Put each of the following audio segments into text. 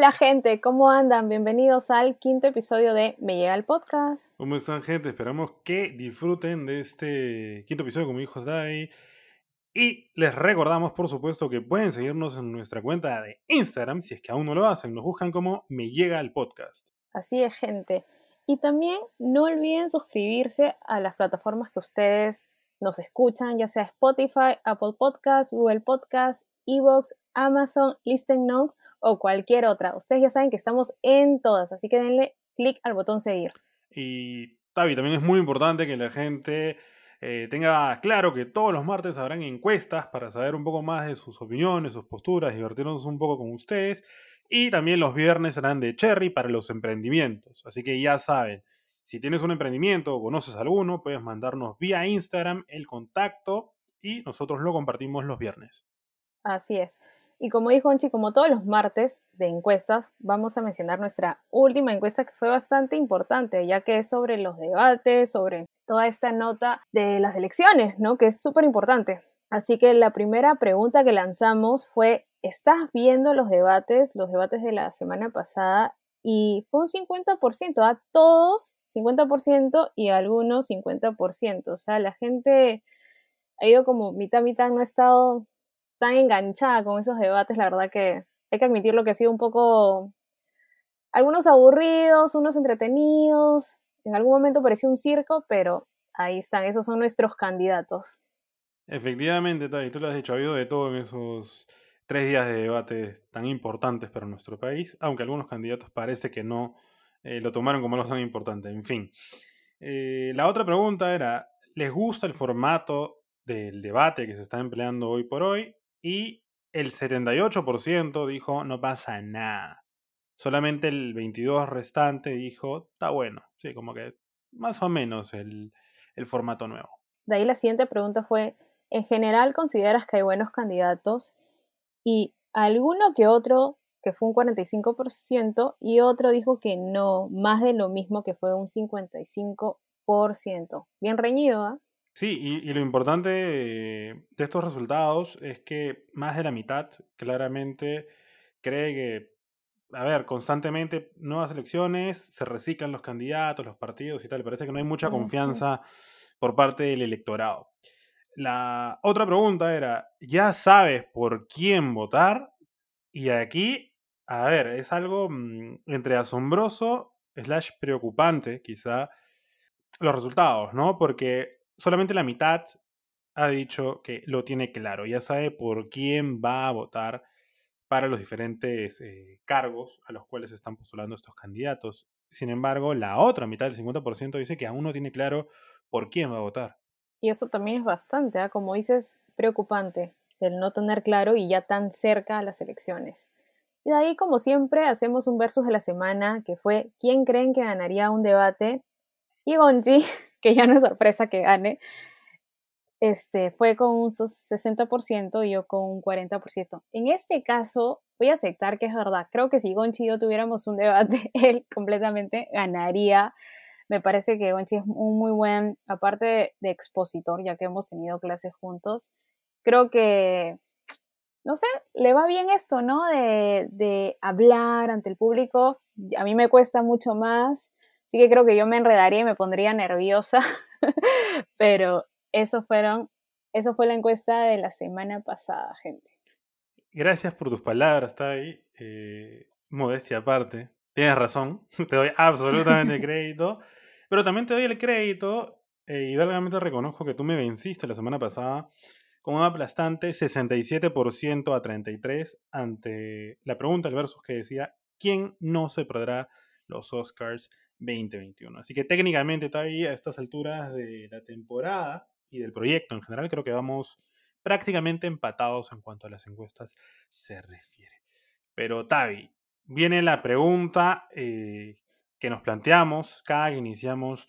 Hola gente, ¿cómo andan? Bienvenidos al quinto episodio de Me llega el podcast. ¿Cómo están gente? Esperamos que disfruten de este quinto episodio con mi hijo Dai. Y les recordamos, por supuesto, que pueden seguirnos en nuestra cuenta de Instagram, si es que aún no lo hacen. Nos buscan como Me llega el podcast. Así es, gente. Y también no olviden suscribirse a las plataformas que ustedes nos escuchan, ya sea Spotify, Apple Podcasts, Google Podcasts, Evox, Amazon, Listen Notes o cualquier otra. Ustedes ya saben que estamos en todas, así que denle clic al botón seguir. Y Tavi, también es muy importante que la gente eh, tenga claro que todos los martes habrán encuestas para saber un poco más de sus opiniones, sus posturas, divertirnos un poco con ustedes. Y también los viernes serán de Cherry para los emprendimientos. Así que ya saben, si tienes un emprendimiento o conoces alguno, puedes mandarnos vía Instagram el contacto y nosotros lo compartimos los viernes. Así es. Y como dijo Onchi, como todos los martes de encuestas, vamos a mencionar nuestra última encuesta que fue bastante importante, ya que es sobre los debates, sobre toda esta nota de las elecciones, ¿no? Que es súper importante. Así que la primera pregunta que lanzamos fue, ¿estás viendo los debates, los debates de la semana pasada? Y fue un 50%, a todos 50% y algunos 50%. O sea, la gente ha ido como mitad, mitad, no ha estado tan enganchada con esos debates, la verdad que hay que admitirlo que ha sido un poco, algunos aburridos, unos entretenidos, en algún momento parecía un circo, pero ahí están, esos son nuestros candidatos. Efectivamente, Tay, tú lo has dicho, ha habido de todo en esos tres días de debate tan importantes para nuestro país, aunque algunos candidatos parece que no eh, lo tomaron como algo tan importante. En fin, eh, la otra pregunta era, ¿les gusta el formato del debate que se está empleando hoy por hoy? Y el 78% dijo no pasa nada. Solamente el 22% restante dijo está bueno. Sí, como que más o menos el, el formato nuevo. De ahí la siguiente pregunta fue, ¿en general consideras que hay buenos candidatos? Y alguno que otro, que fue un 45%, y otro dijo que no, más de lo mismo que fue un 55%. Bien reñido, ¿ah? Sí, y, lo importante de estos resultados es que más de la mitad claramente cree que, a ver, constantemente nuevas elecciones, se reciclan los candidatos, los partidos y tal. Parece que no hay mucha confianza por parte del electorado. La otra pregunta era, ¿ya sabes por quién votar? Y aquí, a ver, es algo mm, entre asombroso slash preocupante, quizá, los resultados, ¿no? Porque solamente la mitad ha dicho que lo tiene claro, ya sabe por quién va a votar para los diferentes eh, cargos a los cuales están postulando estos candidatos. Sin embargo, la otra mitad, del 50%, dice que aún no tiene claro por quién va a votar. Y eso también es bastante, ¿ah? como dices, preocupante el no tener claro y ya tan cerca a las elecciones. Y de ahí, como siempre, hacemos un versus de la semana que fue ¿quién creen que ganaría un debate? Y Gonji que ya no es sorpresa que gane, este, fue con un 60% y yo con un 40%. En este caso, voy a aceptar que es verdad. Creo que si Gonchi y yo tuviéramos un debate, él completamente ganaría. Me parece que Gonchi es un muy buen, aparte de, expositor, ya que hemos tenido clases juntos, creo que, no sé, le va bien esto, ¿no? De, de hablar ante el público. A mí me cuesta mucho más. Así que creo que yo me enredaría y me pondría nerviosa, pero eso fueron, eso fue la encuesta de la semana pasada, gente. Gracias por tus palabras, Tai. Eh, modestia aparte. Tienes razón, te doy absolutamente crédito, pero también te doy el crédito eh, y realmente reconozco que tú me venciste la semana pasada con un aplastante 67% a 33% ante la pregunta del versus que decía, ¿quién no se perderá los Oscars 2021. Así que técnicamente todavía a estas alturas de la temporada y del proyecto en general creo que vamos prácticamente empatados en cuanto a las encuestas se refiere. Pero Tavi, viene la pregunta eh, que nos planteamos cada que iniciamos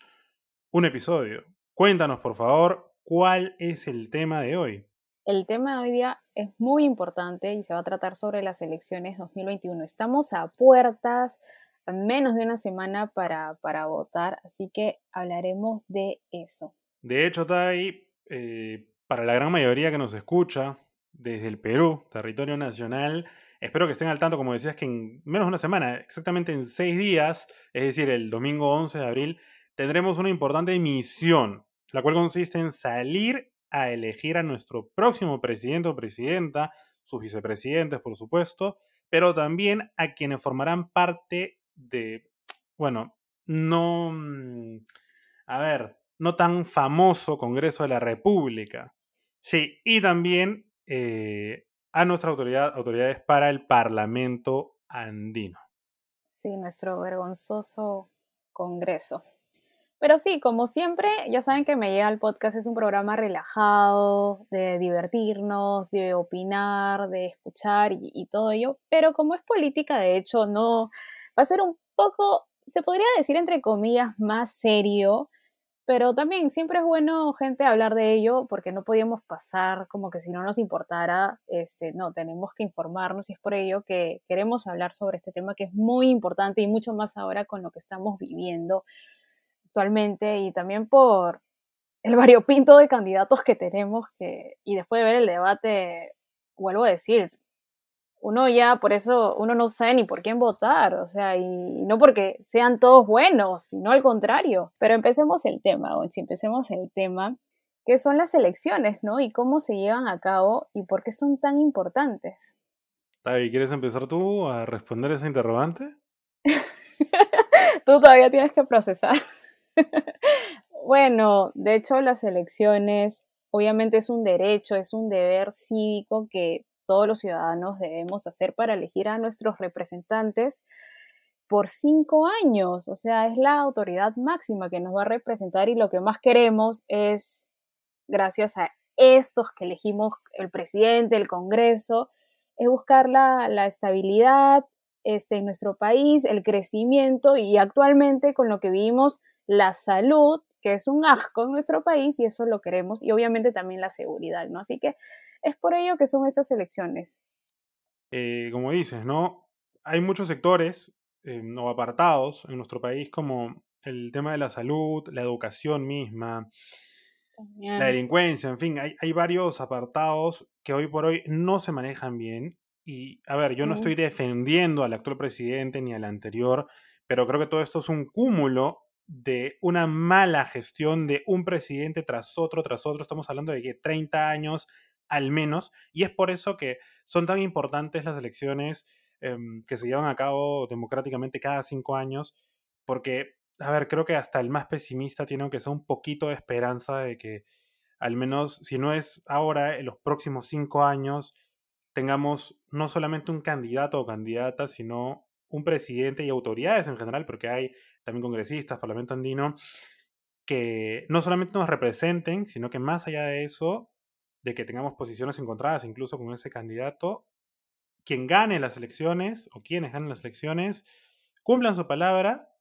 un episodio. Cuéntanos, por favor, cuál es el tema de hoy. El tema de hoy día es muy importante y se va a tratar sobre las elecciones 2021. Estamos a puertas menos de una semana para, para votar, así que hablaremos de eso. De hecho, Tai, eh, para la gran mayoría que nos escucha desde el Perú, territorio nacional, Espero que estén al tanto, como decías, que en menos de una semana, exactamente en seis días, es decir, el domingo 11 de abril, tendremos una importante misión, la cual consiste en salir a elegir a nuestro próximo presidente o presidenta, sus vicepresidentes, por supuesto, pero también a quienes formarán parte de, bueno, no, mm, a ver, no tan famoso Congreso de la República. Sí, y también eh, a nuestra autoridad, autoridades para el Parlamento andino. Sí, nuestro vergonzoso Congreso. Pero sí, como siempre, ya saben que me llega el podcast, es un programa relajado, de divertirnos, de opinar, de escuchar y, y, todo ello. Pero como es política, de hecho, no va a ser un poco, se podría decir entre comillas, más serio, pero también siempre es bueno, gente, hablar de ello porque no podíamos pasar como que si no nos importara, este, no, tenemos que informarnos y es por ello que queremos hablar sobre este tema que es muy importante y mucho más ahora con lo que estamos viviendo actualmente y también por el variopinto de candidatos que tenemos que, y después de ver el debate, vuelvo a decir, uno ya por eso, uno no sabe ni por quién votar, o sea, y no porque sean todos buenos, sino al contrario. Pero empecemos el tema, si empecemos el tema, que son las elecciones, ¿no? Y cómo se llevan a cabo y por qué son tan importantes. Tavi, ¿quieres empezar tú a responder esa interrogante? tú todavía tienes que procesar. bueno, de hecho las elecciones obviamente es un derecho, es un deber cívico que todos los ciudadanos debemos hacer para elegir a nuestros representantes por cinco años. O sea, es la autoridad máxima que nos va a representar y lo que más queremos es, gracias a estos que elegimos, el presidente, el Congreso, es buscar la, la estabilidad este, en nuestro país, el crecimiento y actualmente con lo que vivimos, la salud, que es un asco en nuestro país y eso lo queremos, y obviamente también la seguridad, ¿no? Así que es por ello que son estas elecciones. Eh, como dices, ¿no? Hay muchos sectores eh, o apartados en nuestro país como el tema de la salud, la educación misma, la delincuencia, en fin, hay, hay, varios apartados que hoy por hoy no se manejan bien. Y, a ver, yo no estoy defendiendo al actual presidente ni al anterior, pero creo que todo esto es un cúmulo de una mala gestión de un presidente tras otro, tras otro. Estamos hablando de que 30 años al menos, y es por eso que son tan importantes las elecciones em, que se llevan a cabo democráticamente cada cinco años, porque, a ver, creo que hasta el más pesimista tiene que ser un poquito de esperanza de que al menos, si no es ahora, en los próximos cinco años, tengamos no solamente un candidato o candidata, sino un presidente y autoridades en general, porque hay también congresistas, parlamento andino, que no solamente nos representen, sino que más allá de eso, de que tengamos posiciones encontradas incluso con ese candidato, quien gane las elecciones o quienes ganen las elecciones cumplan su palabra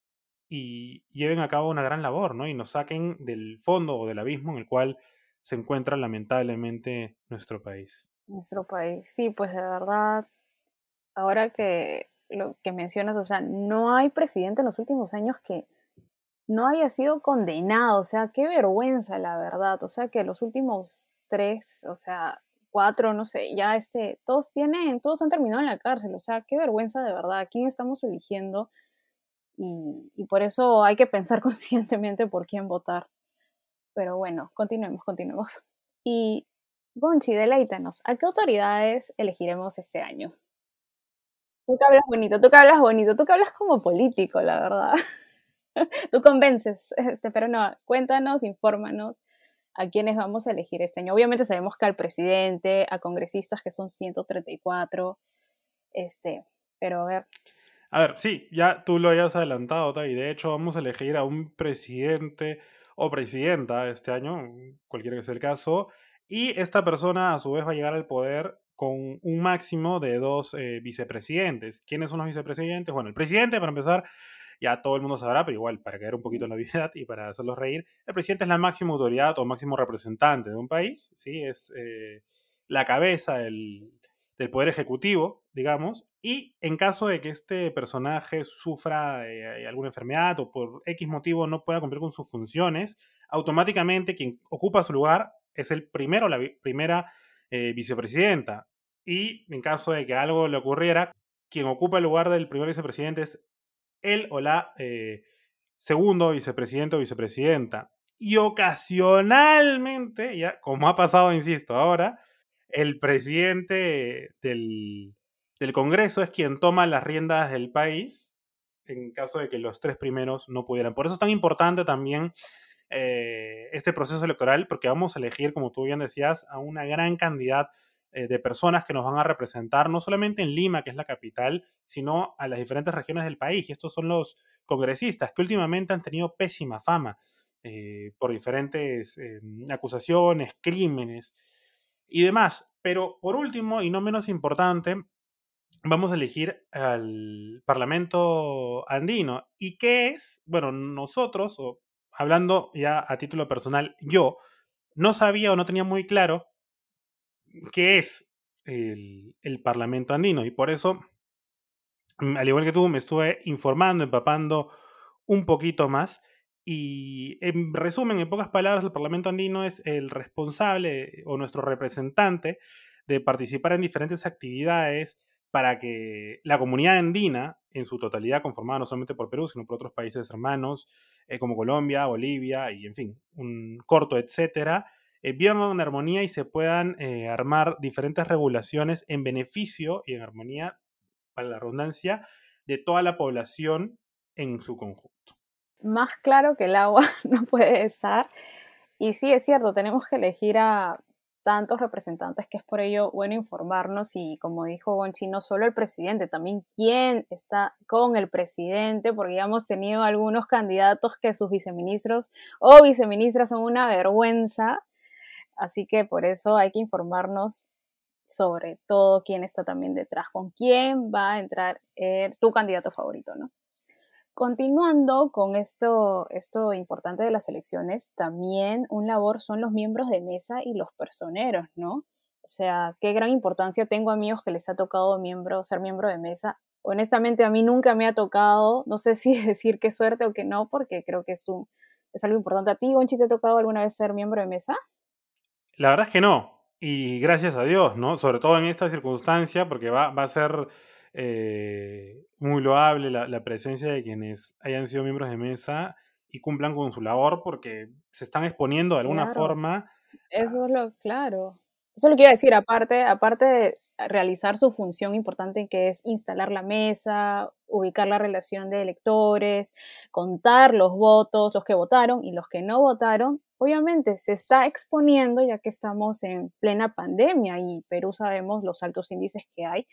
y lleven a cabo una gran labor, ¿no? Y nos saquen del fondo o del abismo en el cual se encuentra lamentablemente nuestro país. Nuestro país, sí, pues de verdad, ahora que lo que mencionas, o sea, no hay presidente en los últimos años que no haya sido condenado, o sea, qué vergüenza, la verdad, o sea, que los últimos tres, o sea, cuatro, no sé, ya este, todos tienen, todos han terminado en la cárcel, o sea, qué vergüenza de verdad, ¿a quién estamos eligiendo? Y, y por eso hay que pensar conscientemente por quién votar. Pero bueno, continuemos, continuemos. Y Gonchi, deleítanos, ¿a qué autoridades elegiremos este año? Tú que hablas bonito, tú que hablas bonito, tú que hablas como político, la verdad. tú convences, este, pero no, cuéntanos, infórmanos a quiénes vamos a elegir este año. Obviamente sabemos que al presidente, a congresistas que son 134, este, pero a ver. A ver, sí, ya tú lo hayas adelantado, y de hecho vamos a elegir a un presidente o presidenta este año, cualquiera que sea el caso, y esta persona a su vez va a llegar al poder con un máximo de dos eh, vicepresidentes. ¿Quiénes son los vicepresidentes? Bueno, el presidente, para empezar, ya todo el mundo sabrá, pero igual, para caer un poquito en la vida y para hacerlos reír, el presidente es la máxima autoridad o máximo representante de un país, ¿sí? Es eh, la cabeza del, Poder Ejecutivo, digamos, y en caso de que este personaje sufra eh, alguna enfermedad o por X motivo no pueda cumplir con sus funciones, automáticamente quien ocupa su lugar es el primero, la primera eh, vicepresidenta. y en caso de que algo le ocurriera, quien ocupa el lugar del primer vicepresidente es él o la eh, segundo vicepresidente o vicepresidenta. Y ocasionalmente, ya como ha pasado, insisto, ahora, el presidente del, del Congreso es quien toma las riendas del país en caso de que los tres primeros no pudieran. Por eso es tan importante también eh, este proceso electoral, porque vamos a elegir, como tú bien decías, a una gran cantidad eh, de personas que nos van a representar, no solamente en Lima, que es la capital, sino a las diferentes regiones del país. Y estos son los congresistas que últimamente han tenido pésima fama eh, por diferentes acusaciones, crímenes y demás. Pero por último, y no menos importante, vamos a elegir al Parlamento andino. ¿Y qué es? Bueno, nosotros, o hablando ya a título personal, yo no sabía o no tenía muy claro qué es el, Parlamento andino. Y por eso, mm, al igual que tú, me estuve informando, empapando un poquito más. Y en resumen, en pocas palabras, el Parlamento andino es el responsable o nuestro representante de participar en diferentes actividades para que la comunidad andina, en su totalidad, conformada no solamente por Perú, sino por otros países hermanos, eh, como Colombia, Bolivia y, en fin, un corto, etcétera, eh, vivan en armonía y se puedan eh, armar diferentes regulaciones en beneficio y en armonía, para la redundancia, de toda la población en su conjunto. Más claro que el agua no puede estar. Y sí, es cierto, tenemos que elegir a tantos representantes que es por ello bueno informarnos y como dijo Gonchi, no solo el presidente, también quién está con el presidente, porque ya hemos tenido algunos candidatos que sus viceministros o viceministras son una vergüenza, así que por eso hay que informarnos sobre todo quién está también detrás, con quién va a entrar eh, tu candidato favorito, ¿no? Continuando con esto, esto importante de las elecciones, también un labor son los miembros de mesa y los personeros, ¿no? O sea, qué gran importancia tengo amigos que les ha tocado miembro, ser miembro de mesa. Honestamente, a mí nunca me ha tocado, no sé si decir qué suerte o qué no, porque creo que es, un, es algo importante. ¿A ti, Gonchi, te ha tocado alguna vez ser miembro de mesa? La verdad es que no. Y gracias a Dios, ¿no? Sobre todo en esta circunstancia, porque va, va a ser eh, muy loable la, presencia de quienes hayan sido miembros de mesa y cumplan con su labor porque se están exponiendo de alguna forma. Eso es lo claro. Eso es lo que iba a decir, aparte, aparte de realizar su función importante que es instalar la mesa, ubicar la relación de electores, contar los votos, los que votaron y los que no votaron, obviamente se está exponiendo ya que estamos en plena pandemia y Perú sabemos los altos índices que hay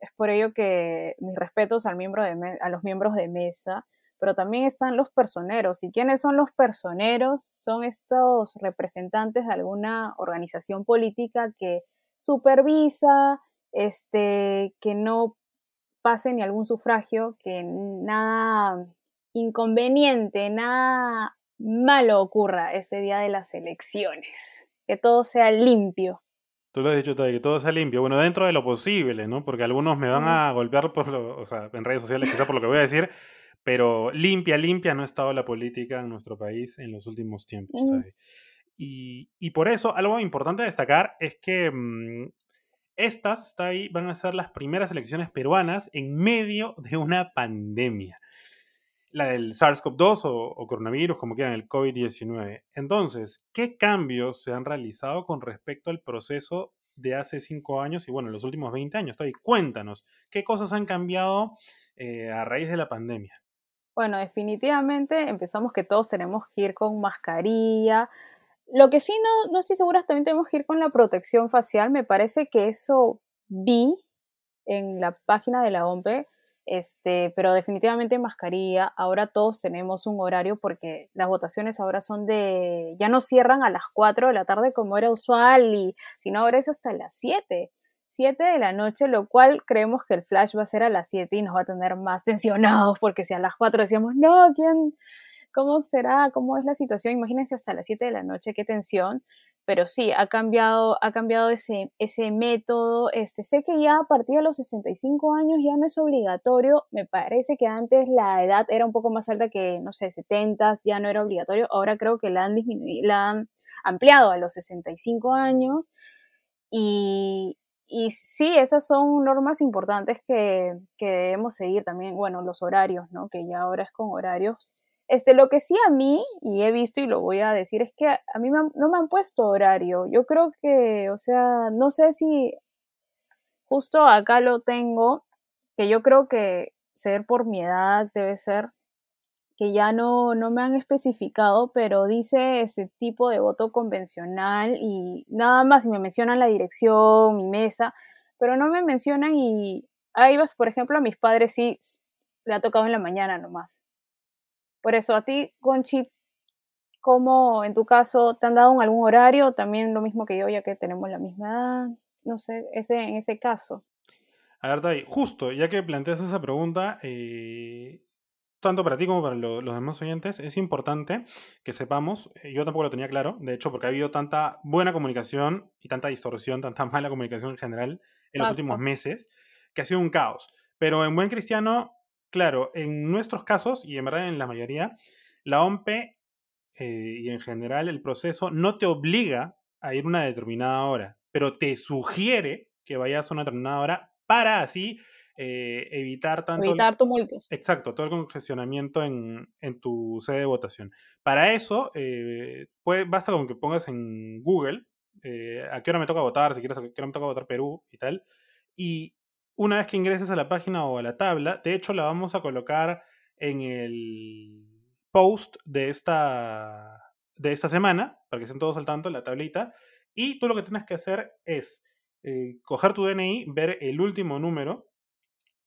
es por ello que mis respetos al miembro a los miembros de mesa, pero también están los personeros. ¿Y quiénes son los personeros? Son estos representantes de alguna organización política que supervisa, este, que no pase ni algún sufragio, que nada inconveniente, nada malo ocurra ese día de las elecciones, que todo sea limpio. Tú lo has dicho que todo sea limpio. Bueno, dentro de lo posible, ¿no? Porque algunos me van a golpear por lo, o sea, en redes sociales quizás por lo que voy a decir, pero limpia, limpia no ha estado la política en nuestro país en los últimos tiempos. Y, y, por eso, algo importante a destacar es que mm, estas está ahí, van a ser las primeras elecciones peruanas en medio de una pandemia la del SARS-CoV-2 o, coronavirus, como quieran, el COVID-19. Entonces, ¿qué cambios se han realizado con respecto al proceso de hace cinco años y bueno, los últimos 20 años? cuéntanos, ¿qué cosas han cambiado eh, a raíz de la pandemia? Bueno, definitivamente empezamos que todos tenemos que ir con mascarilla. Lo que sí no, no estoy segura es también tenemos que ir con la protección facial. Me parece que eso vi en la página de la OMPE este, pero definitivamente mascarilla. Ahora todos tenemos un horario porque las votaciones ahora son de, ya no cierran a las 4 de la tarde como era usual y sino ahora es hasta las 7. 7 de la noche, lo cual creemos que el flash va a ser a las 7 y nos va a tener más tensionados porque si a las 4 decíamos, no, ¿quién? ¿Cómo será? ¿Cómo es la situación? Imagínense hasta las 7 de la noche, qué tensión pero sí, ha cambiado, ha cambiado ese, ese método. Este, sé que ya a partir de los 65 años ya no es obligatorio. Me parece que antes la edad era un poco más alta que, no sé, 70, ya no era obligatorio. Ahora creo que la han disminuido, la han ampliado a los 65 años. Y, y sí, esas son normas importantes que, que, debemos seguir también, bueno, los horarios, ¿no? Que ya ahora es con horarios. Este, lo que sí a mí, y he visto y lo voy a decir, es que a mí no me han puesto horario. Yo creo que, o sea, no sé si justo acá lo tengo, que yo creo que ser por mi edad debe ser que ya no, no me han especificado, pero dice ese tipo de voto convencional y nada más, y me mencionan la dirección, mi mesa, pero no me mencionan y ahí vas, por ejemplo, a mis padres sí le ha tocado en la mañana nomás. Por eso, a ti, Conchi, ¿cómo en tu caso te han dado algún horario? También lo mismo que yo, ya que tenemos la misma edad. No sé, ese, en ese caso. A ver, Tay, justo, ya que planteas esa pregunta, eh, tanto para ti como para los demás oyentes, es importante que sepamos, eh, yo tampoco lo tenía claro, de hecho, porque ha habido tanta buena comunicación y tanta distorsión, tanta mala comunicación en general en los últimos meses, que ha sido un caos. Pero en buen cristiano, claro, en nuestros casos, y en verdad en la mayoría, la OMPE eh, y en general el proceso no te obliga a ir una determinada hora, pero te sugiere que vayas a una determinada hora para así eh, evitar tanto... Evitar tumultos. Exacto, todo el congestionamiento en, tu sede de votación. Para eso, eh, basta con que pongas en Google eh, a qué hora me toca votar, si quieres a qué hora me toca votar Perú y tal. Y una vez que ingreses a la página o a la tabla, de hecho la vamos a colocar en el post de esta, de esta semana, para que estén todos al tanto, la tablita. Y tú lo que tienes que hacer es coger tu DNI, ver el último número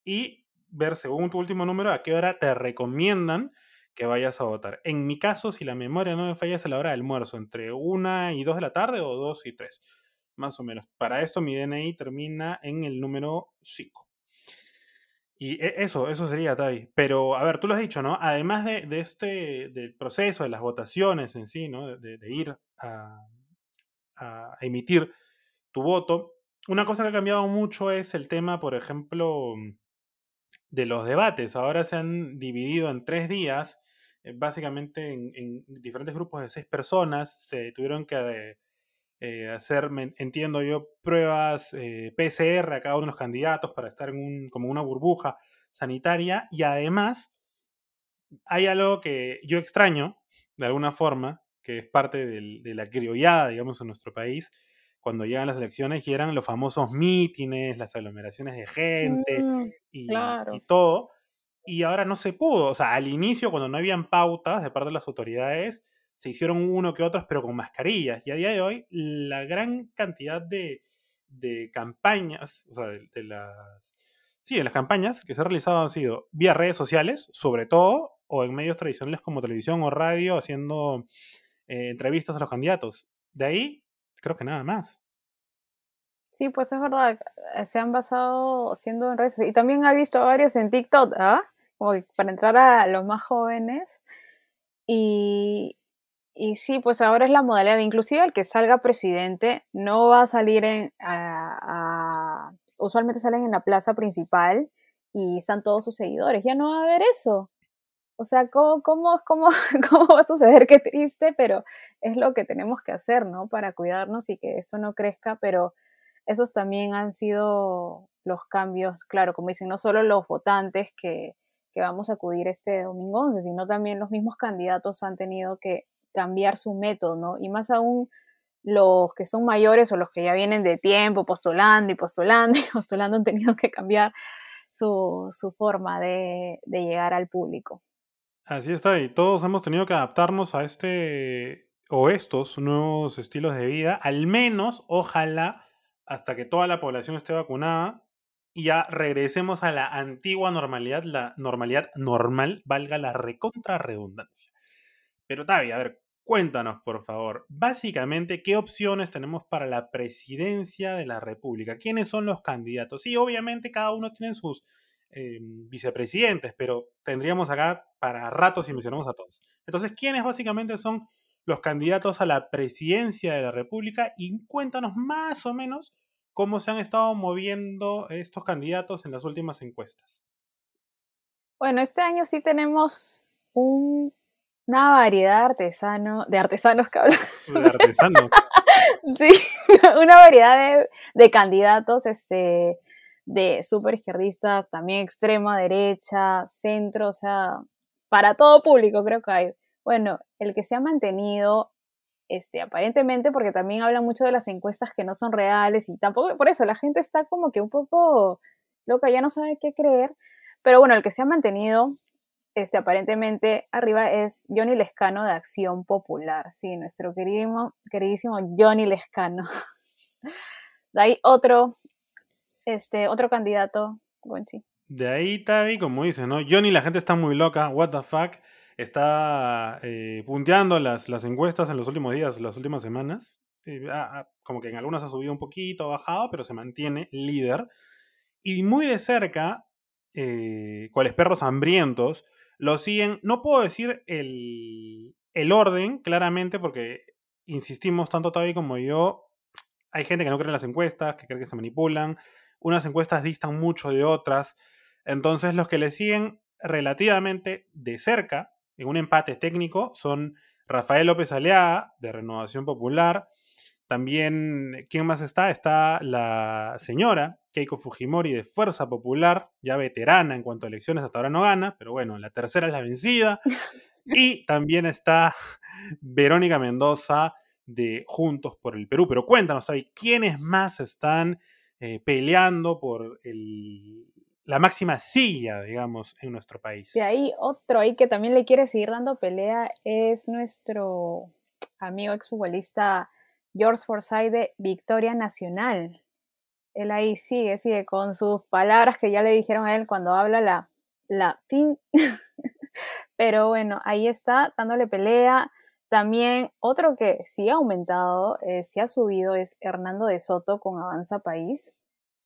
y ver según tu último número a qué hora te recomiendan que vayas a votar. En mi caso, si la memoria no me falla, es a la hora del almuerzo, entre 1 y 2 de la tarde o 2 y 3, más o menos. Para esto mi DNI termina en el número 5. Y e, eso, eso sería, Tai. Pero, a ver, tú lo has dicho, ¿no? Además de, este, del proceso, de las votaciones en sí, ¿no? De, ir a, a, emitir tu voto, una cosa que ha cambiado mucho es el tema, por ejemplo, de los debates. Ahora se han dividido en tres días, eh, básicamente en, diferentes grupos de seis personas. Se tuvieron que eh, hacer, entiendo yo, pruebas eh, PCR a cada uno de los candidatos para estar en un, como una burbuja sanitaria. Y además, hay algo que yo extraño, de alguna forma, que es parte de la criollada, digamos, en nuestro país, cuando llegan las elecciones y eran los famosos mítines, las aglomeraciones de gente mm, y, todo. Y ahora no se pudo. O sea, al inicio, cuando no habían pautas de parte de las autoridades, se hicieron uno que otros, pero con mascarillas. Y a día de hoy, la gran cantidad de, campañas, o sea, de, las. Sí, de las campañas que se han realizado han sido vía redes sociales, sobre todo, o en medios tradicionales como televisión o radio, haciendo eh, entrevistas a los candidatos. De ahí creo que nada más. Sí, pues es verdad, eh, se han basado siendo en redes y también ha visto varios en TikTok, ¿ah? Como para entrar a los más jóvenes. Y, y sí, pues ahora es la modalidad, inclusive el que salga presidente no va a salir en, a, usualmente salen en la plaza principal y están todos sus seguidores, ya no va a haber eso. O sea, ¿cómo, cómo, cómo, cómo va a suceder? Qué triste, pero es lo que tenemos que hacer, ¿no? Para cuidarnos y que esto no crezca, pero esos también han sido los cambios, claro, como dicen, no solo los votantes que, que vamos a acudir este domingo 11, sino también los mismos candidatos han tenido que cambiar su método, ¿no? Y más aún los que son mayores o los que ya vienen de tiempo postulando y postulando y postulando han tenido que cambiar su, su forma de, de llegar al público. Así está, y todos hemos tenido que adaptarnos a este o estos nuevos estilos de vida, al menos, ojalá, hasta que toda la población esté vacunada y ya regresemos a la antigua normalidad, la normalidad normal, valga la recontra redundancia. Pero Tavi, a ver, cuéntanos, por favor, básicamente, ¿qué opciones tenemos para la presidencia de la República? ¿Quiénes son los candidatos? Sí, obviamente cada uno tiene sus eh, vicepresidentes, pero tendríamos acá para ratos si mencionamos a todos. Entonces, ¿quiénes básicamente son los candidatos a la presidencia de la República? Y cuéntanos más o menos cómo se han estado moviendo estos candidatos en las últimas encuestas. Bueno, este año sí tenemos una variedad de, artesano, de artesanos que De artesanos. sí, una variedad de, candidatos, este, de super izquierdistas, también extrema derecha, centro, o sea, para todo público creo que hay. Bueno, el que se ha mantenido, este, aparentemente, porque también habla mucho de las encuestas que no son reales y tampoco, por eso la gente está como que un poco loca, ya no sabe qué creer, pero bueno, el que se ha mantenido este, aparentemente arriba es Johnny Lescano de Acción Popular, sí, nuestro queridísimo, queridísimo Johnny Lescano. De ahí otro, este, otro candidato. De ahí, Tavi, como dice, ¿no? Johnny, la gente está muy loca, what the fuck, está eh, punteando las, las encuestas en los últimos días, las últimas semanas. Ah, ah, como que en algunas ha subido un poquito, ha bajado, pero se mantiene líder. Y muy de cerca, eh, cuales perros hambrientos, lo siguen, no puedo decir el, orden claramente porque insistimos tanto Tavi como yo, hay gente que no cree en las encuestas, que cree que se manipulan, unas encuestas distan mucho de otras, entonces los que le siguen relativamente de cerca, en un empate técnico, son Rafael López Aleaga, de Renovación Popular, también, ¿quién más está? Está la señora Keiko Fujimori de Fuerza Popular, ya veterana en cuanto a elecciones, hasta ahora no gana, pero bueno, la tercera es la vencida. Y también está Verónica Mendoza de Juntos por el Perú. Pero cuéntanos, ¿sabes quiénes más están eh, peleando por la máxima silla, digamos, en nuestro país? De ahí otro ahí que también le quiere seguir dando pelea es nuestro amigo exfutbolista George Forsyth de Victoria Nacional él ahí sigue, sigue con sus palabras que ya le dijeron a él cuando habla la, la Pero bueno, ahí está, dándole pelea. También otro que sí ha aumentado, eh, sí ha subido, es Hernando de Soto con Avanza País.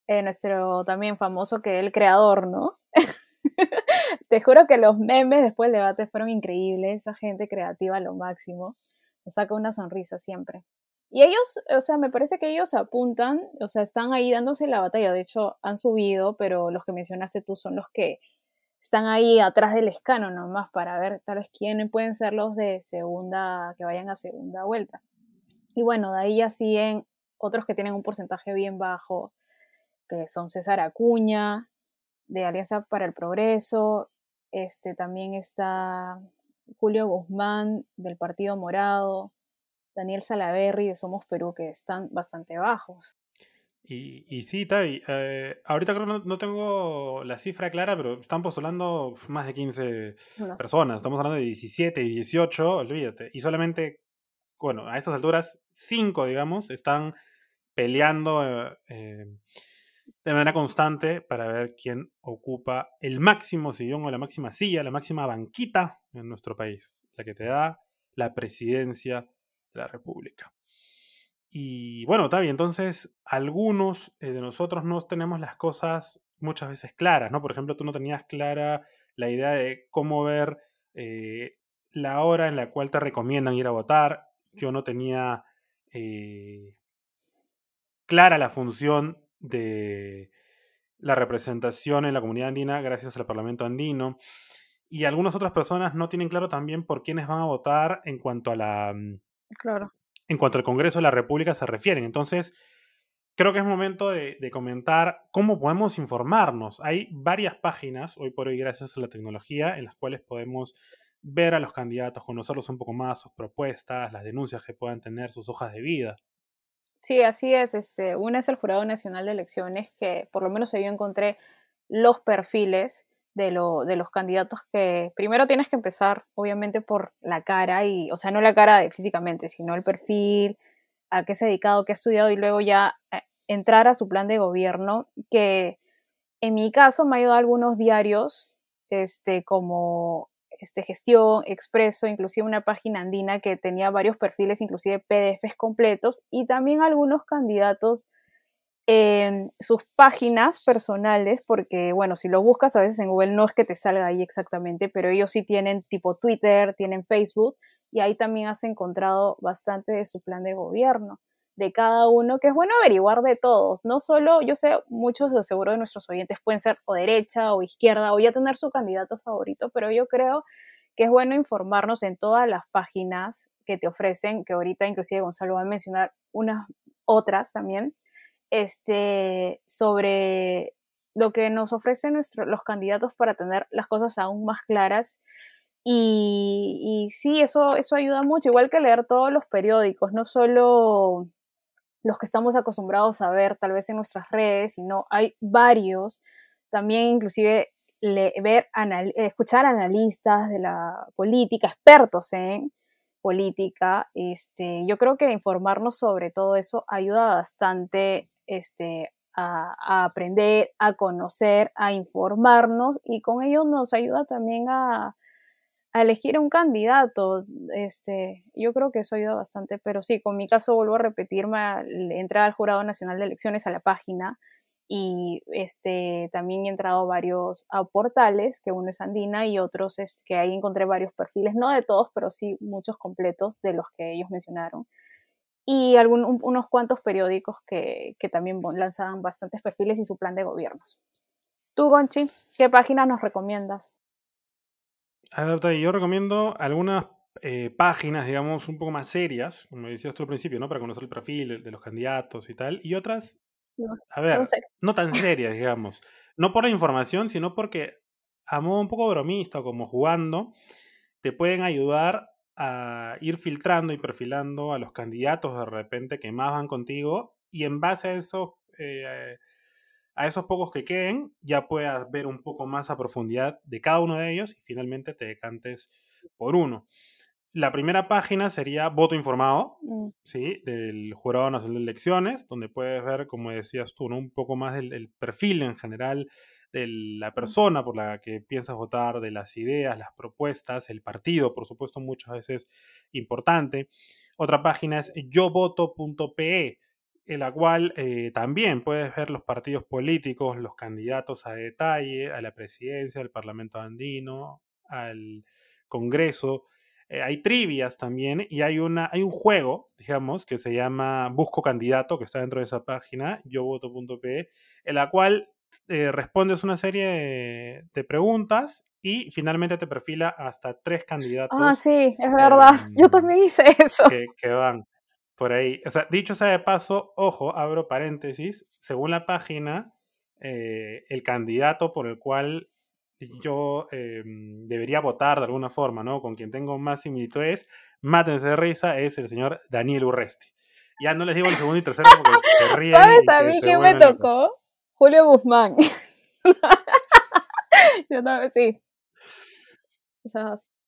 Eh, nuestro también famoso que el creador, ¿no? Te juro que los memes después del debate fueron increíbles, esa gente creativa lo máximo. Nos saca una sonrisa siempre. Y ellos, o sea, me parece que ellos apuntan, o sea, están ahí dándose la batalla. De hecho, han subido, pero los que mencionaste tú son los que están ahí atrás del escano nomás para ver tal vez quiénes pueden ser los de segunda, que vayan a segunda vuelta. Y bueno, de ahí ya siguen otros que tienen un porcentaje bien bajo, que son César Acuña, de Alianza para el Progreso, este también está Julio Guzmán del Partido Morado, Daniel Salaverry de Somos Perú, que están bastante bajos. Y, y sí, Tavi, eh, ahorita creo que no, tengo la cifra clara, pero están postulando más de 15 personas. Estamos hablando de 17 y 18, olvídate. Y solamente, bueno, a estas alturas, 5, digamos, están peleando eh, eh, de manera constante para ver quién ocupa el máximo sillón o la máxima silla, la máxima banquita en nuestro país, la que te da la presidencia la República. Y bueno, Tavi, entonces algunos eh, de nosotros no tenemos las cosas muchas veces claras, ¿no? Por ejemplo, tú no tenías clara la idea de cómo ver eh, la hora en la cual te recomiendan ir a votar. Yo no tenía eh, clara la función de la representación en la comunidad andina gracias al Parlamento andino. Y algunas otras personas no tienen claro también por quiénes van a votar en cuanto a la mm, Claro. En cuanto al Congreso de la República se refieren. Entonces, creo que es momento de, comentar cómo podemos informarnos. Hay varias páginas, hoy por hoy, gracias a la tecnología, en las cuales podemos ver a los candidatos, conocerlos un poco más, sus propuestas, las denuncias que puedan tener, sus hojas de vida. Sí, así es. Este, una es el Jurado Nacional de Elecciones, que por lo menos yo encontré los perfiles de, lo, de los candidatos que primero tienes que empezar, obviamente, por la cara, y, o sea, no la cara de físicamente, sino el perfil, a qué se ha dedicado, qué ha estudiado, y luego ya eh, entrar a su plan de gobierno, que en mi caso me ha ayudado algunos diarios, este, como este, Gestión, Expreso, inclusive una página andina que tenía varios perfiles, inclusive PDFs completos, y también algunos candidatos en sus páginas personales, porque bueno, si lo buscas a veces en Google no es que te salga ahí exactamente, pero ellos sí tienen tipo Twitter, tienen Facebook, y ahí también has encontrado bastante de su plan de gobierno, de cada uno, que es bueno averiguar de todos, no solo, yo sé, muchos de seguro de nuestros oyentes pueden ser o derecha o izquierda, o ya tener su candidato favorito, pero yo creo que es bueno informarnos en todas las páginas que te ofrecen, que ahorita inclusive Gonzalo va a mencionar unas otras también, este, sobre lo que nos ofrecen los candidatos para tener las cosas aún más claras. Y, y, sí, eso, eso ayuda mucho, igual que leer todos los periódicos, no solo los que estamos acostumbrados a ver tal vez en nuestras redes, sino hay varios, también inclusive ver, escuchar analistas de la política, expertos en política, este, yo creo que informarnos sobre todo eso ayuda bastante este, a, aprender, a conocer, a informarnos y con ello nos ayuda también a, elegir un candidato. Este, yo creo que eso ayuda bastante, pero sí, con mi caso vuelvo a repetirme, entrar al Jurado Nacional de Elecciones a la página y este, también he entrado a varios a portales, que uno es Andina y otros es que ahí encontré varios perfiles, no de todos, pero sí muchos completos de los que ellos mencionaron y unos cuantos periódicos que, también lanzaban bastantes perfiles y su plan de gobiernos. Tú, Gonchi, ¿qué páginas nos recomiendas? A ver, yo recomiendo algunas eh, páginas, digamos, un poco más serias, como decías tú al principio, ¿no? Para conocer el perfil de los candidatos y tal, y otras, a ver, no tan serias, digamos. No por la información, sino porque a modo un poco bromista, como jugando, te pueden ayudar a ir filtrando y perfilando a los candidatos de repente que más van contigo y en base a esos, eh, a esos pocos que queden ya puedas ver un poco más a profundidad de cada uno de ellos y finalmente te decantes por uno. La primera página sería Voto Informado, mm. ¿sí? Del Jurado Nacional de Elecciones, donde puedes ver, como decías tú, un poco más del perfil en general de la persona por la que piensas votar, de las ideas, las propuestas, el partido, por supuesto, muchas veces importante. Otra página es yovoto.pe, en la cual eh, también puedes ver los partidos políticos, los candidatos a detalle, a la presidencia, al Parlamento andino, al Congreso. Eh, hay trivias también y hay, una, hay un juego, digamos, que se llama Busco Candidato, que está dentro de esa página, yovoto.pe, en la cual eh, respondes una serie de, preguntas y finalmente te perfila hasta tres candidatos. Ah, sí, es verdad. Yo em, también hice eso. Que, van por ahí. O sea, dicho sea de paso, ojo, abro paréntesis, según la página, eh, el candidato por el cual yo em, debería votar de alguna forma, ¿no? Con quien tengo más similitudes, mátense de risa, es el señor Daniel Urresti. Ya no les digo el segundo y tercero porque se ríen. ¿Sabes a mí quién me tocó? Julio Guzmán. Yo también, sí.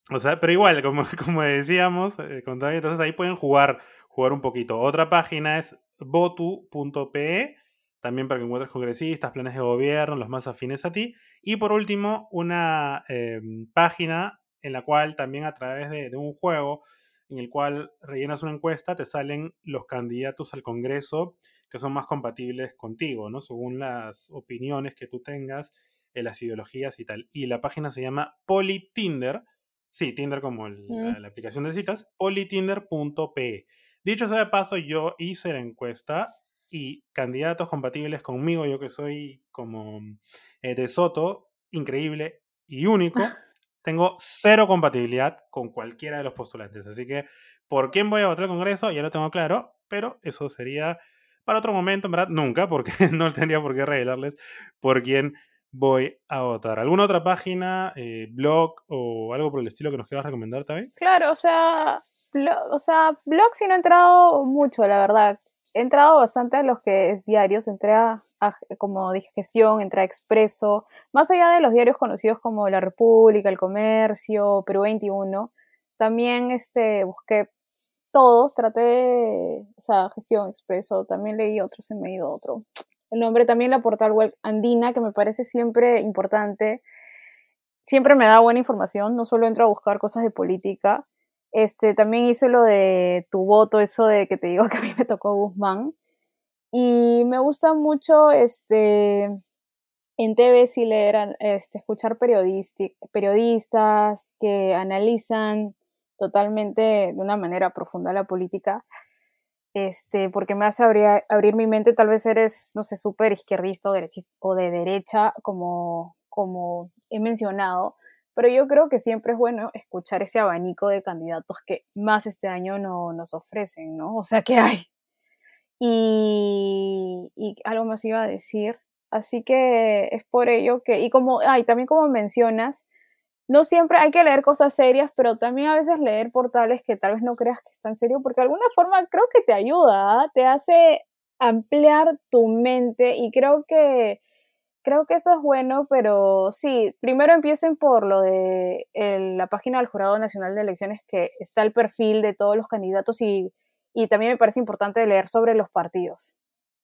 O sea, pero igual, como, como decíamos, eh, entonces ahí pueden jugar, jugar un poquito. Otra página es votu.pe, también para que encuentres congresistas, planes de gobierno, los más afines a ti. Y por último, una em, página en la cual también a través de, de, un juego en el cual rellenas una encuesta, te salen los candidatos al Congreso que son más compatibles contigo, ¿no? Según las opiniones que tú tengas, en las ideologías y tal. Y la página se llama PoliTinder, sí, Tinder como mm. la, aplicación de citas, politinder.pe. Dicho sea de paso, yo hice la encuesta y candidatos compatibles conmigo, yo que soy como eh, de Soto, increíble y único, tengo cero compatibilidad con cualquiera de los postulantes. Así que, ¿por quién voy a votar al Congreso? Ya lo tengo claro, pero eso sería para otro momento, en verdad, nunca, porque no tendría por qué revelarles por quién voy a votar. ¿Alguna otra página, eh, blog o algo por el estilo que nos quieras recomendar también? Claro, o sea, o sea, blog sí no he entrado mucho, la verdad. He entrado bastante a los que es diarios, entré a, como dije, gestión, entré a Expreso, más allá de los diarios conocidos como La República, El Comercio, Perú 21, también este, busqué todos, traté de, o sea, gestión expreso, también leí otros, se me ha ido otro. El nombre también la portal web andina, que me parece siempre importante, siempre me da buena información, no solo entro a buscar cosas de política, este, también hice lo de tu voto, eso de que te digo que a mí me tocó Guzmán, y me gusta mucho, este, en TV sí leer, este, escuchar periodistas que analizan totalmente de una manera profunda la política, este, porque me hace abrir, abrir mi mente, tal vez eres, no sé, súper izquierdista o, o de derecha, como, como he mencionado, pero yo creo que siempre es bueno escuchar ese abanico de candidatos que más este año no, nos ofrecen, ¿no? O sea, que hay. Y, y algo más iba a decir. Así que es por ello que, y como, ay, también como mencionas, no siempre hay que leer cosas serias, pero también a veces leer portales que tal vez no creas que están serios, porque de alguna forma creo que te ayuda, ¿ah? te hace ampliar tu mente y creo que creo que eso es bueno, pero sí, primero empiecen por lo de la página del Jurado Nacional de Elecciones que está el perfil de todos los candidatos y, y también me parece importante leer sobre los partidos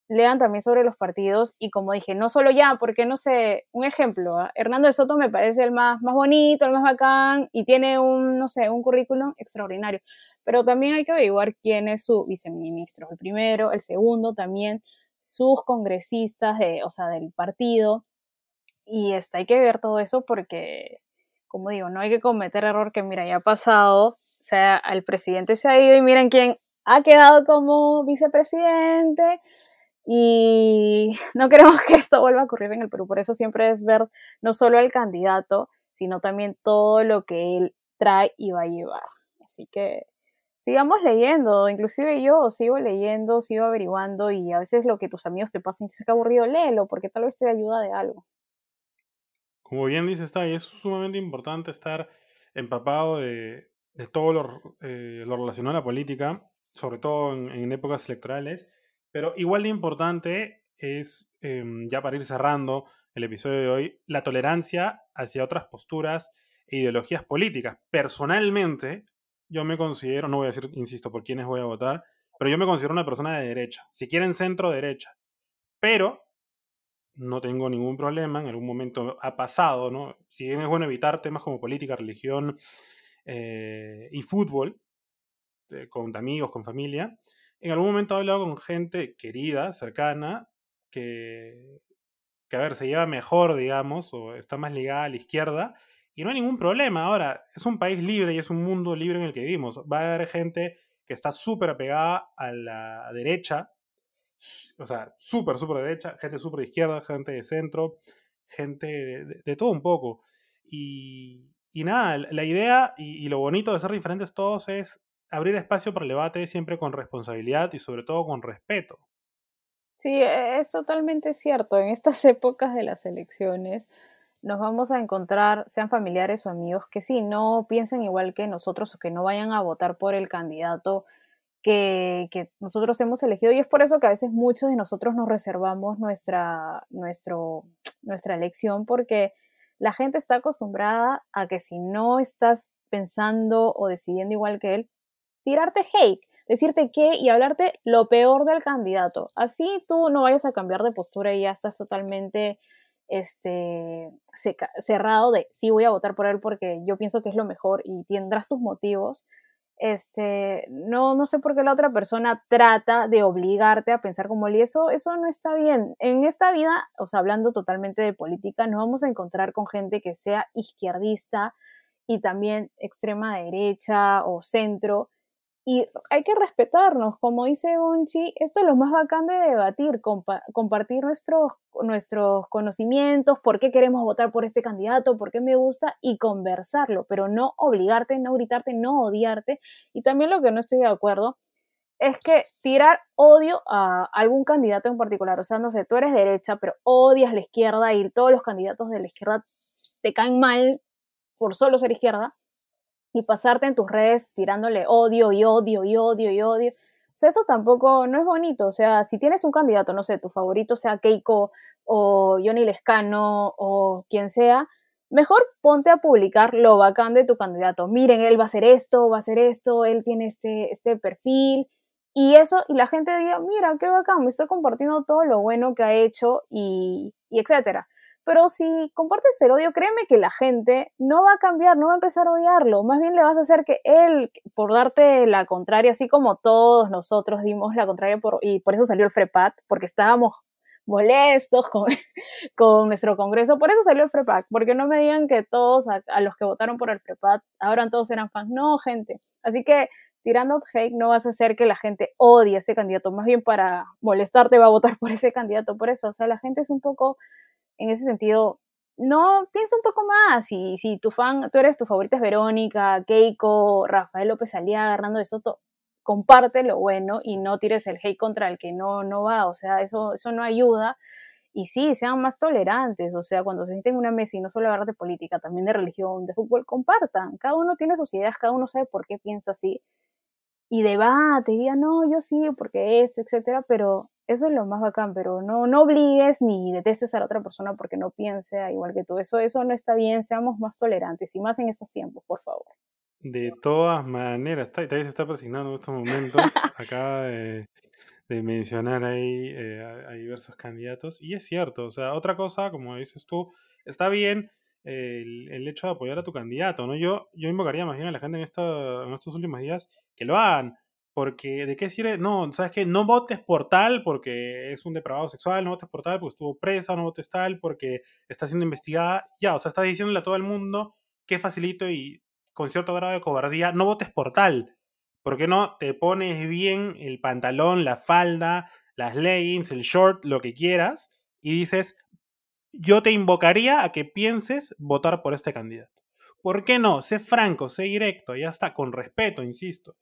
lean también sobre los partidos y como dije, no solo ya, porque no sé, un ejemplo, ¿ah? Hernando de Soto me parece el más, más bonito, el más bacán y tiene un, no sé, un currículum extraordinario, pero también hay que averiguar quién es su viceministro, el primero, el segundo también, sus congresistas, de, o sea, del partido y está, hay que ver todo eso porque, como digo, no hay que cometer error que, mira, ya ha pasado, o sea, el presidente se ha ido y miren quién ha quedado como vicepresidente, y no queremos que esto vuelva a ocurrir en el Perú, por eso siempre es ver no solo al candidato, sino también todo lo que él trae y va a llevar. Así que sigamos leyendo, inclusive yo sigo leyendo, sigo averiguando y a veces lo que tus amigos te pasan te aburrido, léelo porque tal vez te ayuda de algo. Como bien dice está, y es sumamente importante estar empapado de, todo lo, eh, lo, relacionado a la política, sobre todo en épocas electorales pero igual de importante es, em, ya para ir cerrando el episodio de hoy, la tolerancia hacia otras posturas e ideologías políticas. Personalmente, yo me considero, no voy a decir, insisto, por quiénes voy a votar, pero yo me considero una persona de derecha, si quieren centro derecha. Pero no tengo ningún problema, en algún momento ha pasado, ¿no? Si bien es bueno evitar temas como política, religión eh, y fútbol, eh, con amigos, con familia, en algún momento he hablado con gente querida, cercana, que, que, a ver, se lleva mejor, digamos, o está más ligada a la izquierda, y no hay ningún problema. Ahora, es un país libre y es un mundo libre en el que vivimos. Va a haber gente que está súper apegada a la derecha, o sea, súper, súper derecha, gente súper izquierda, gente de centro, gente de, todo un poco. Y, y nada, la idea y, y, lo bonito de ser diferentes todos es abrir espacio para el debate siempre con responsabilidad y sobre todo con respeto. Sí, e, es totalmente cierto. En estas épocas de las elecciones nos vamos a encontrar, sean familiares o amigos, que sí, no piensen igual que nosotros o que no vayan a votar por el candidato que, que, nosotros hemos elegido. Y es por eso que a veces muchos de nosotros nos reservamos nuestra, nuestro, nuestra elección, porque la gente está acostumbrada a que si no estás pensando o decidiendo igual que él, tirarte hate, decirte qué y hablarte lo peor del candidato. Así tú no vayas a cambiar de postura y ya estás totalmente este, cerrado de sí voy a votar por él porque yo pienso que es lo mejor y tendrás tus motivos. Este, no, no sé por qué la otra persona trata de obligarte a pensar como él y eso, eso no está bien. En esta vida, o sea, hablando totalmente de política, nos vamos a encontrar con gente que sea izquierdista y también extrema derecha o centro, y hay que respetarnos, como dice Unchi, esto es lo más bacán de debatir, compartir nuestros, nuestros conocimientos, por qué queremos votar por este candidato, por qué me gusta y conversarlo, pero no obligarte, no gritarte, no odiarte. Y también lo que no estoy de acuerdo es que tirar odio a algún candidato en particular, o sea, no sé, tú eres derecha, pero odias la izquierda y todos los candidatos de la izquierda te caen mal por solo ser izquierda y pasarte en tus redes tirándole odio y odio y odio y odio. O eso tampoco no es bonito. O sea, si tienes un candidato, no sé, tu favorito sea Keiko o Johnny Lescano o quien sea, mejor ponte a publicar lo bacán de tu candidato. Miren, él va a hacer esto, va a hacer esto, él tiene este, este perfil. Y eso, y la gente diga, mira, qué bacán, me está compartiendo todo lo bueno que ha hecho y, y etcétera. Pero si compartes el odio, créeme que la gente no va a cambiar, no va a empezar a odiarlo. Más bien le vas a hacer que él, por darte la contraria, así como todos nosotros dimos la contraria, por, y por eso salió el FREPAT, porque estábamos molestos con, con nuestro Congreso. Por eso salió el FREPAT, porque no me digan que todos a, los que votaron por el FREPAT ahora todos eran fans. No, gente. Así que tirando hate no vas a hacer que la gente odie a ese candidato. Más bien para molestarte va a votar por ese candidato. Por eso, o sea, la gente es un poco en ese sentido no, piensa un poco más. Si, si tu fan, tú eres tu favorita es Verónica, Keiko, Rafael López Aliaga, Hernando de Soto, comparte lo bueno y no tires el hate contra el que no, no va. O sea, eso, eso no ayuda. Y sí, sean más tolerantes. O sea, cuando se sienten en una mesa y no solo hablar de política, también de religión, de fútbol, compartan. Cada uno tiene sus ideas, cada uno sabe por qué piensa así. Y debate, y diga, no, yo sí, porque esto, etcétera, pero eso es lo más bacán, pero no, no obligues ni detestes a la otra persona porque no piense igual que tú. Eso, eso no está bien, seamos más tolerantes y más en estos tiempos, por favor. De todas maneras, está, se está persignando en estos momentos. Acaba de, mencionar ahí eh, a, diversos candidatos. Y es cierto, o sea, otra cosa, como dices tú, está bien el, el, hecho de apoyar a tu candidato, ¿no? Yo, yo invocaría más bien a la gente en, esta, en estos últimos días que lo hagan porque, ¿de qué sirve? No, ¿sabes qué? No votes por tal porque es un depravado sexual, no votes por tal porque estuvo presa, no votes tal porque está siendo investigada. Ya, o sea, estás diciéndole a todo el mundo que facilito y con cierto grado de cobardía, no votes por tal. ¿Por qué no te pones bien el pantalón, la falda, las leggings, el short, lo que quieras y dices, yo te invocaría a que pienses votar por este candidato? ¿Por qué no? Sé franco, sé directo, ya está, con respeto, insisto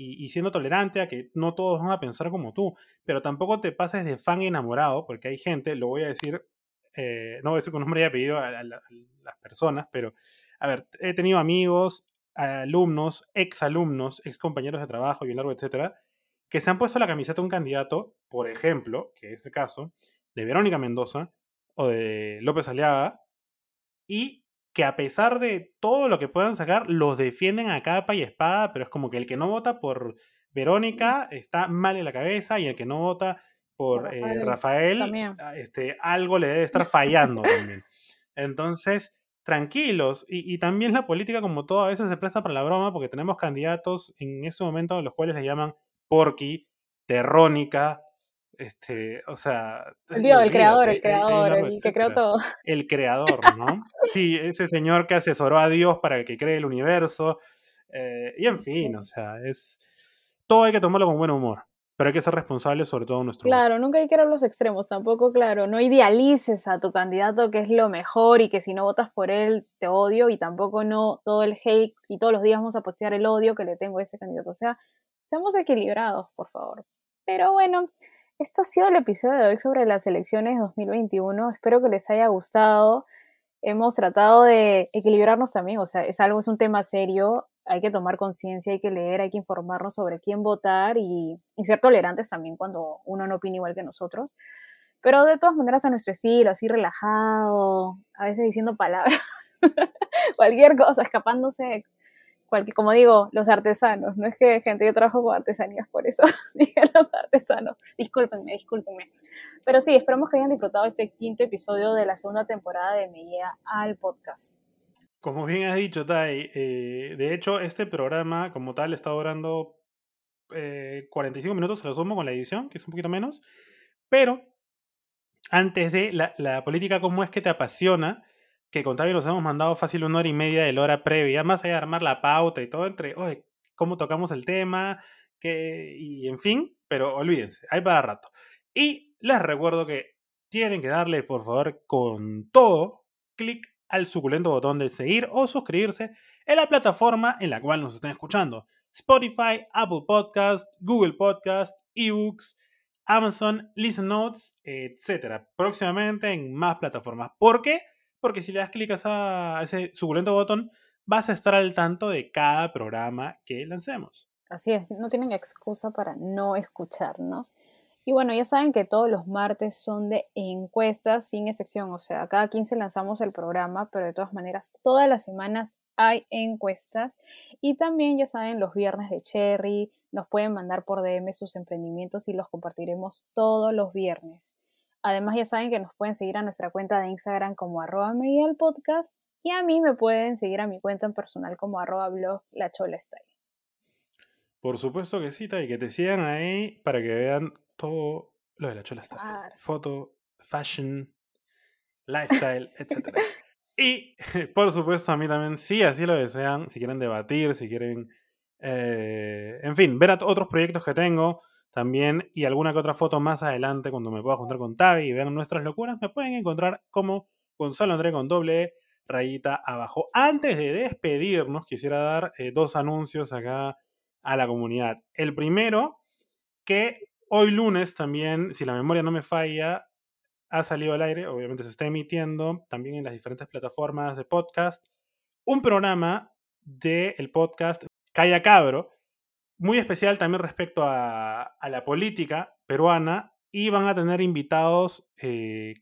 y, siendo tolerante a que no todos van a pensar como tú, pero tampoco te pases de fan enamorado, porque hay gente, lo voy a decir, eh, no voy a decir con nombre y apellido a, las personas, pero, a ver, he tenido amigos, alumnos, ex alumnos, ex compañeros de trabajo y un largo, etcétera, que se han puesto la camiseta de un candidato, por ejemplo, que es el caso, de Verónica Mendoza o de López Aliaga, y que a pesar de todo lo que puedan sacar, los defienden a capa y espada, pero es como que el que no vota por Verónica está mal en la cabeza y el que no vota por eh, Rafael, ah, este, algo le debe estar fallando también. Entonces, tranquilos. Y, y, también la política, como todo, a veces se presta para la broma porque tenemos candidatos en ese momento a los cuales le llaman Porky, Terrónica, este, o sea. El, el creador, el creador, el, que creó todo. El creador, ¿no? sí, ese señor que asesoró a Dios para que cree el universo. Eh, y en fin, o sea, es. Todo hay que tomarlo con buen humor. Pero hay que ser responsable sobre todo nuestro. Claro, nunca hay que ir a los extremos, tampoco, claro. No idealices a tu candidato que es lo mejor y que si no votas por él te odio y tampoco no todo el hate y todos los días vamos a postear el odio que le tengo a ese candidato. O sea, seamos equilibrados, por favor. Pero bueno, esto ha sido el episodio de hoy sobre las elecciones 2021. Espero que les haya gustado. Hemos tratado de equilibrarnos también, o sea, es algo, es un tema serio, hay que tomar conciencia, hay que leer, hay que informarnos sobre quién votar y, ser tolerantes también cuando uno no opina igual que nosotros. Pero de todas maneras a nuestro estilo, así relajado, a veces diciendo palabras, cualquier cosa, escapándose como digo, los artesanos, no es que gente, yo trabajo con artesanías, por eso dije los artesanos, discúlpenme, discúlpenme. Pero sí, esperamos que hayan disfrutado este quinto episodio de la segunda temporada de Me al Podcast. Como bien has dicho, Tai, eh, de hecho, este programa como tal está durando 45 eh, minutos, se lo sumo con la edición, que es un poquito menos, pero antes de la, la política, ¿cómo es que te apasiona? Que con Tavi nos hemos mandado fácil una hora y media de la hora previa, más allá de armar la pauta y todo, entre, oye, cómo tocamos el tema, que, y en fin, pero olvídense, hay para rato. Y les recuerdo que tienen que darle, por favor, con todo, clic al suculento botón de seguir o suscribirse en la plataforma en la cual nos estén escuchando. Spotify, Apple Podcast, Google Podcast, eBooks, Amazon, Listen Notes, etc. Próximamente en más plataformas. ¿Por qué? Porque si le das clic a, ese suculento botón, vas a estar al tanto de cada programa que lancemos. Así es, no tienen excusa para no escucharnos. Y bueno, ya saben que todos los martes son de encuestas sin excepción, o sea, cada 15 lanzamos el programa, pero de todas maneras, todas las semanas hay encuestas. Y también ya saben, los viernes de Cherry, nos pueden mandar por DM sus emprendimientos y los compartiremos todos los viernes. Además, ya saben que nos pueden seguir a nuestra cuenta de Instagram como arroba podcast y a mí me pueden seguir a mi cuenta en personal como arroba blog la chola style. Por supuesto que sí, y que te sigan ahí para que vean todo lo de la chola style. Foto, fashion, lifestyle, etc. y por supuesto a mí también, si así lo desean, si quieren debatir, si quieren, eh, en fin, ver a otros proyectos que tengo también y alguna que otra foto más adelante cuando me pueda juntar con Tavi y vean nuestras locuras, me pueden encontrar como Gonzalo André con doble rayita abajo. Antes de despedirnos, quisiera dar eh, dos anuncios acá a la comunidad. El primero, que hoy lunes también, si la memoria no me falla, ha salido al aire, obviamente se está emitiendo también en las diferentes plataformas de podcast, un programa del podcast Calla Cabro, muy especial también respecto a, la política peruana, y van a tener invitados eh,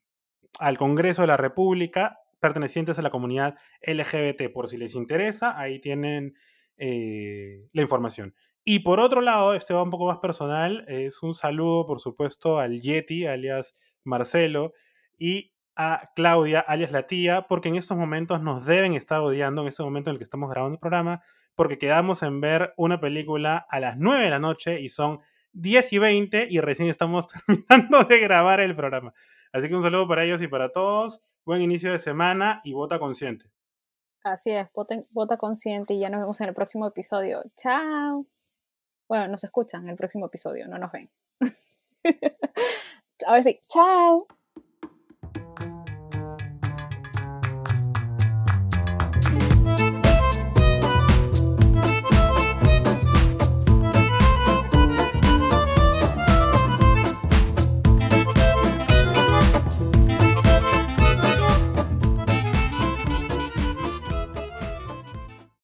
al Congreso de la República pertenecientes a la comunidad LGBT, por si les interesa, ahí tienen eh, la información. Y por otro lado, este va un poco más personal, es un saludo, por supuesto, al Yeti, alias Marcelo, y a Claudia, alias la tía, porque en estos momentos nos deben estar odiando, en este momento en el que estamos grabando el programa, porque quedamos en ver una película a las 9 de la noche y son 10 y 20 y recién estamos terminando de grabar el programa. Así que un saludo para ellos y para todos. Buen inicio de semana y vota consciente. Así es, vota, consciente y ya nos vemos en el próximo episodio. Chao. Bueno, nos escuchan en el próximo episodio, no nos ven. A ver si. Chao.